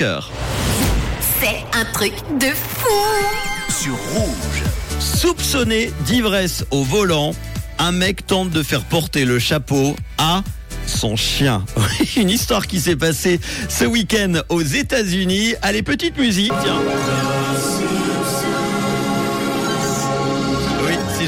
C'est un truc de fou Sur rouge. Soupçonné d'ivresse au volant, un mec tente de faire porter le chapeau à son chien. Une histoire qui s'est passée ce week-end aux États-Unis. Allez, petite musique, tiens.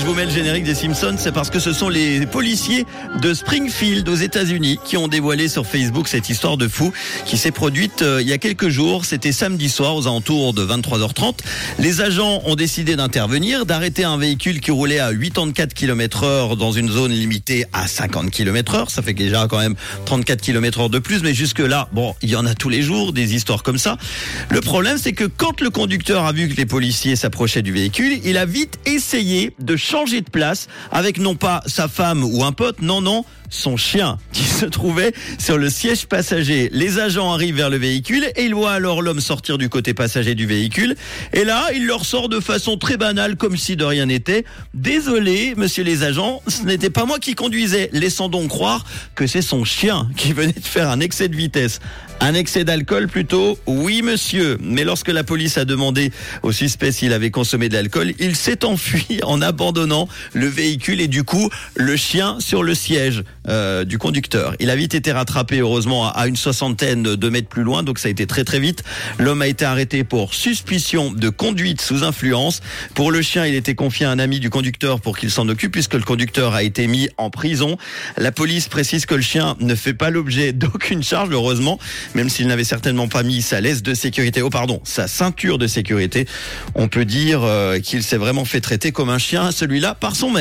Je vous mets le générique des Simpsons, c'est parce que ce sont les policiers de Springfield aux États-Unis qui ont dévoilé sur Facebook cette histoire de fou qui s'est produite euh, il y a quelques jours. C'était samedi soir aux alentours de 23h30. Les agents ont décidé d'intervenir, d'arrêter un véhicule qui roulait à 84 km heure dans une zone limitée à 50 km heure. Ça fait déjà quand même 34 km heure de plus, mais jusque là, bon, il y en a tous les jours des histoires comme ça. Le problème, c'est que quand le conducteur a vu que les policiers s'approchaient du véhicule, il a vite essayé de changer de place avec non pas sa femme ou un pote, non, non, son chien qui se trouvait sur le siège passager. Les agents arrivent vers le véhicule et ils voient alors l'homme sortir du côté passager du véhicule. Et là, il leur sort de façon très banale, comme si de rien n'était. Désolé, monsieur les agents, ce n'était pas moi qui conduisais. Laissant donc croire que c'est son chien qui venait de faire un excès de vitesse. Un excès d'alcool plutôt Oui, monsieur. Mais lorsque la police a demandé au suspect s'il avait consommé de l'alcool, il s'est enfui en abandonnant le véhicule et du coup le chien sur le siège euh, du conducteur. Il a vite été rattrapé, heureusement, à une soixantaine de mètres plus loin, donc ça a été très très vite. L'homme a été arrêté pour suspicion de conduite sous influence. Pour le chien, il était confié à un ami du conducteur pour qu'il s'en occupe, puisque le conducteur a été mis en prison. La police précise que le chien ne fait pas l'objet d'aucune charge, heureusement, même s'il n'avait certainement pas mis sa laisse de sécurité, oh pardon, sa ceinture de sécurité. On peut dire euh, qu'il s'est vraiment fait traiter comme un chien, celui-là, par son maître.